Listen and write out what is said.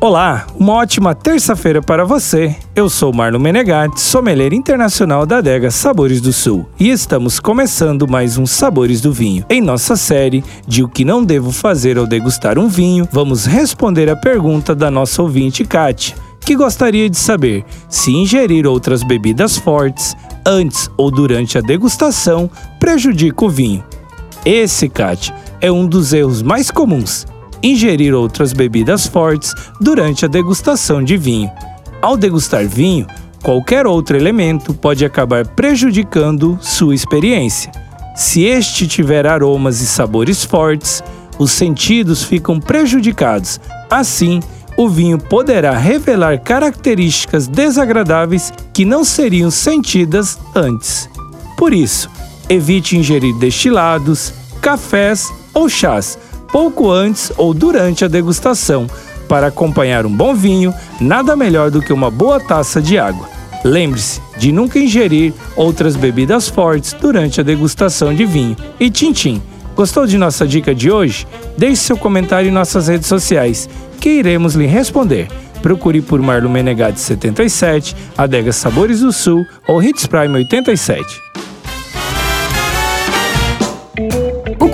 Olá, uma ótima terça-feira para você. Eu sou Marlon Menegatti, sommelier internacional da adega Sabores do Sul, e estamos começando mais um Sabores do Vinho. Em nossa série de O que não devo fazer ao degustar um vinho, vamos responder a pergunta da nossa ouvinte Kátia, que gostaria de saber se ingerir outras bebidas fortes antes ou durante a degustação prejudica o vinho. Esse, Kátia, é um dos erros mais comuns ingerir outras bebidas fortes durante a degustação de vinho. Ao degustar vinho, qualquer outro elemento pode acabar prejudicando sua experiência. Se este tiver aromas e sabores fortes, os sentidos ficam prejudicados. Assim, o vinho poderá revelar características desagradáveis que não seriam sentidas antes. Por isso, evite ingerir destilados, cafés ou chás pouco antes ou durante a degustação. Para acompanhar um bom vinho, nada melhor do que uma boa taça de água. Lembre-se de nunca ingerir outras bebidas fortes durante a degustação de vinho. E Tintim, gostou de nossa dica de hoje? Deixe seu comentário em nossas redes sociais, que iremos lhe responder. Procure por Marlon Menegatti 77, Adega Sabores do Sul ou Hits Prime 87.